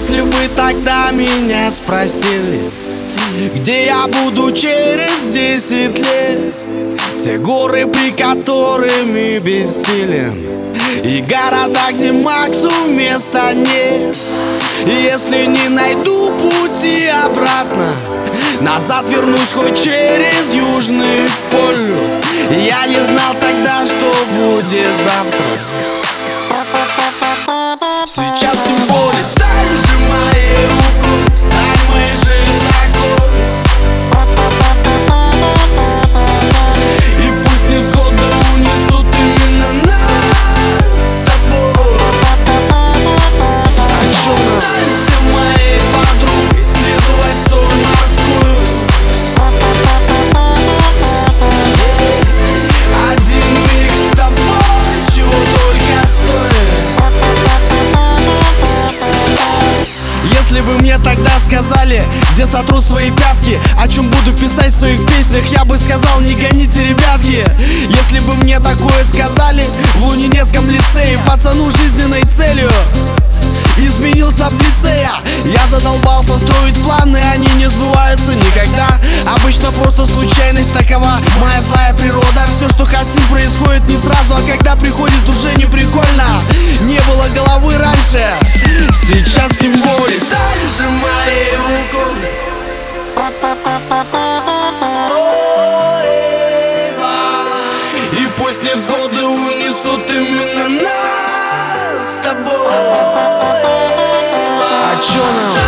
Если бы тогда меня спросили Где я буду через десять лет? Те горы, при которыми бессилен И города, где Максу места нет. Если не найду пути обратно Назад вернусь хоть через Южный полюс. Я не знал тогда, что будет завтра. Сейчас Если бы мне тогда сказали, где сотру свои пятки О чем буду писать в своих песнях, я бы сказал, не гоните, ребятки Если бы мне такое сказали в Лунинецком лицее Пацану жизненной целью Изменился в лицея Я. Задолбался строить планы, они не сбываются никогда. Обычно просто случайность такова Моя злая природа. Все, что хотим, происходит не сразу А когда приходит, уже не прикольно. Не было головы раньше Годы унесут именно нас с тобой А чё нам?